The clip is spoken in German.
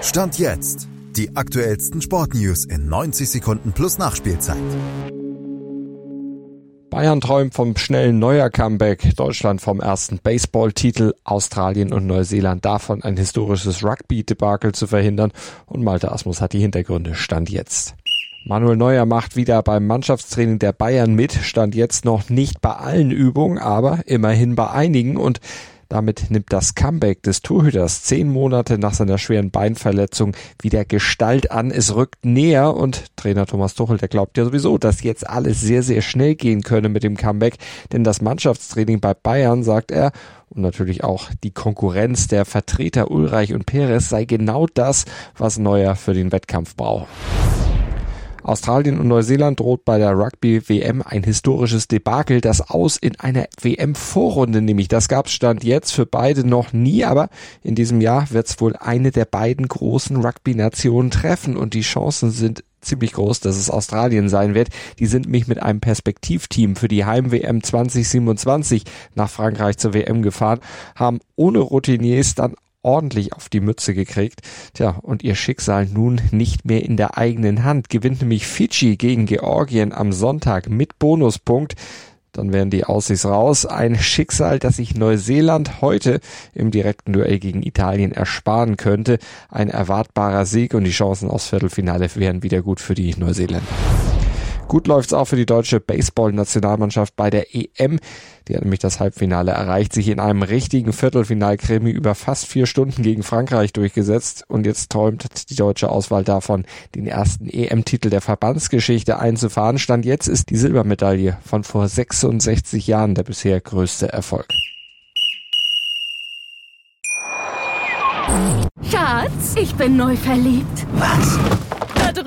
Stand jetzt. Die aktuellsten Sportnews in 90 Sekunden plus Nachspielzeit. Bayern träumt vom schnellen Neuer-Comeback, Deutschland vom ersten Baseball-Titel, Australien und Neuseeland davon ein historisches Rugby-Debakel zu verhindern und Malte Asmus hat die Hintergründe. Stand jetzt. Manuel Neuer macht wieder beim Mannschaftstraining der Bayern mit, stand jetzt noch nicht bei allen Übungen, aber immerhin bei einigen und damit nimmt das Comeback des Torhüters zehn Monate nach seiner schweren Beinverletzung wieder Gestalt an. Es rückt näher und Trainer Thomas Tuchel, der glaubt ja sowieso, dass jetzt alles sehr, sehr schnell gehen könne mit dem Comeback. Denn das Mannschaftstraining bei Bayern, sagt er, und natürlich auch die Konkurrenz der Vertreter Ulreich und Perez sei genau das, was Neuer für den Wettkampf braucht. Australien und Neuseeland droht bei der Rugby-WM ein historisches Debakel, das aus in einer WM-Vorrunde nämlich. Das gab's Stand jetzt für beide noch nie, aber in diesem Jahr wird's wohl eine der beiden großen Rugby-Nationen treffen und die Chancen sind ziemlich groß, dass es Australien sein wird. Die sind mich mit einem Perspektivteam für die Heim-WM 2027 nach Frankreich zur WM gefahren, haben ohne Routiniers dann ordentlich auf die Mütze gekriegt. Tja, und ihr Schicksal nun nicht mehr in der eigenen Hand. Gewinnt nämlich Fidschi gegen Georgien am Sonntag mit Bonuspunkt. Dann wären die Aussichts raus. Ein Schicksal, das sich Neuseeland heute im direkten Duell gegen Italien ersparen könnte. Ein erwartbarer Sieg und die Chancen aufs Viertelfinale wären wieder gut für die Neuseeländer. Gut läuft's auch für die deutsche Baseball-Nationalmannschaft bei der EM. Die hat nämlich das Halbfinale erreicht, sich in einem richtigen Viertelfinalkrimi über fast vier Stunden gegen Frankreich durchgesetzt. Und jetzt träumt die deutsche Auswahl davon, den ersten EM-Titel der Verbandsgeschichte einzufahren. Stand jetzt ist die Silbermedaille von vor 66 Jahren der bisher größte Erfolg. Schatz, ich bin neu verliebt. Was?